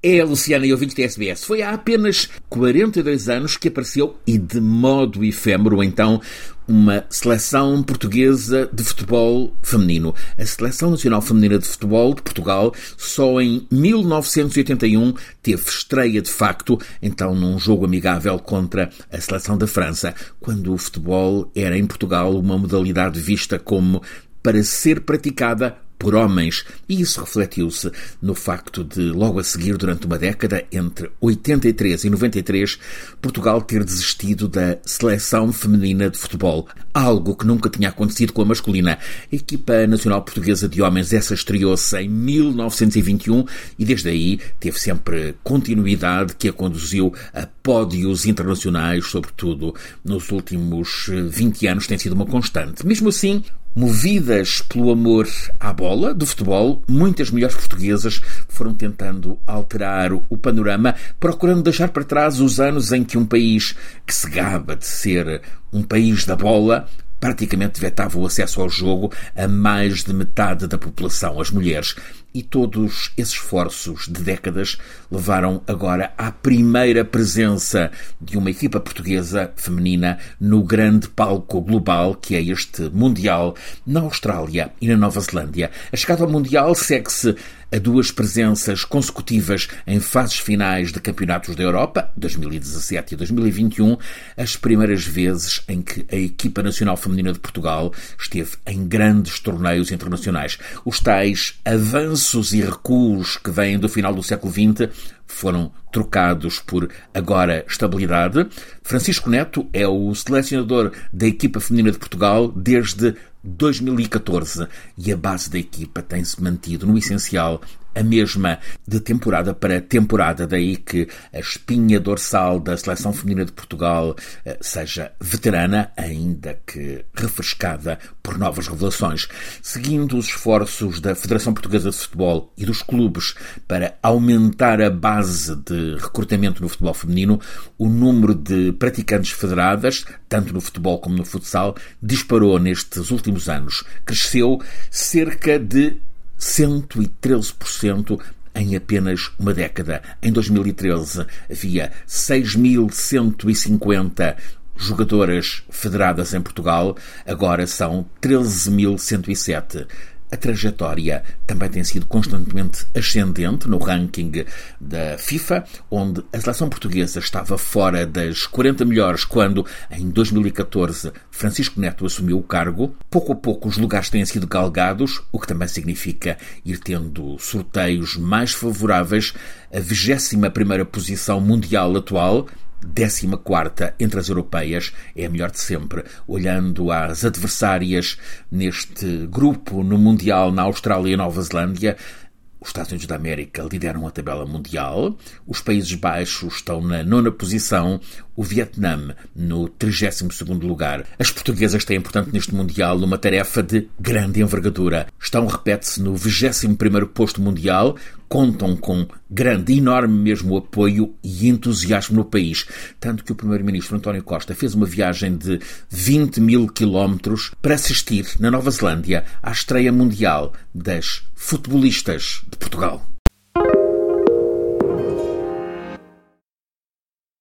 É a Luciana e ouvintes da SBS. Foi há apenas 42 anos que apareceu, e de modo efêmero, então, uma seleção portuguesa de futebol feminino. A Seleção Nacional Feminina de Futebol de Portugal só em 1981 teve estreia de facto, então num jogo amigável contra a Seleção da França, quando o futebol era em Portugal uma modalidade vista como para ser praticada por homens, e isso refletiu-se no facto de, logo a seguir, durante uma década, entre 83 e 93, Portugal ter desistido da seleção feminina de futebol, algo que nunca tinha acontecido com a masculina. A equipa nacional portuguesa de homens, essa estreou-se em 1921 e desde aí teve sempre continuidade que a conduziu a pódios internacionais, sobretudo nos últimos 20 anos, tem sido uma constante. Mesmo assim, Movidas pelo amor à bola do futebol, muitas mulheres portuguesas foram tentando alterar o panorama, procurando deixar para trás os anos em que um país que se gaba de ser um país da bola praticamente vetava o acesso ao jogo a mais de metade da população, as mulheres. E todos esses esforços de décadas levaram agora à primeira presença de uma equipa portuguesa feminina no grande palco global que é este Mundial na Austrália e na Nova Zelândia. A chegada ao Mundial segue-se a duas presenças consecutivas em fases finais de campeonatos da Europa, 2017 e 2021, as primeiras vezes em que a equipa nacional feminina de Portugal esteve em grandes torneios internacionais. Os tais avanços e recuos que vêm do final do século XX foram trocados por agora estabilidade. Francisco Neto é o selecionador da equipa feminina de Portugal desde 2014 e a base da equipa tem-se mantido no essencial a mesma de temporada para temporada, daí que a espinha dorsal da seleção feminina de Portugal eh, seja veterana, ainda que refrescada por novas revelações. Seguindo os esforços da Federação Portuguesa de Futebol e dos clubes para aumentar a base de recrutamento no futebol feminino, o número de praticantes federadas, tanto no futebol como no futsal, disparou nestes últimos anos. Cresceu cerca de 113% em apenas uma década. Em 2013 havia 6.150 jogadoras federadas em Portugal, agora são 13.107. A trajetória também tem sido constantemente ascendente no ranking da FIFA, onde a seleção portuguesa estava fora das 40 melhores quando, em 2014, Francisco Neto assumiu o cargo. Pouco a pouco os lugares têm sido galgados, o que também significa ir tendo sorteios mais favoráveis. A 21ª posição mundial atual 14 entre as europeias é a melhor de sempre. Olhando às adversárias neste grupo no Mundial na Austrália e Nova Zelândia, os Estados Unidos da América lideram a tabela mundial, os Países Baixos estão na nona posição, o Vietnã no 32 lugar. As portuguesas têm, portanto, neste Mundial uma tarefa de grande envergadura. Estão, repete-se, no 21 posto mundial, contam com grande, enorme mesmo apoio e entusiasmo no país. Tanto que o Primeiro-Ministro António Costa fez uma viagem de 20 mil quilómetros para assistir na Nova Zelândia à estreia mundial das futebolistas de Portugal.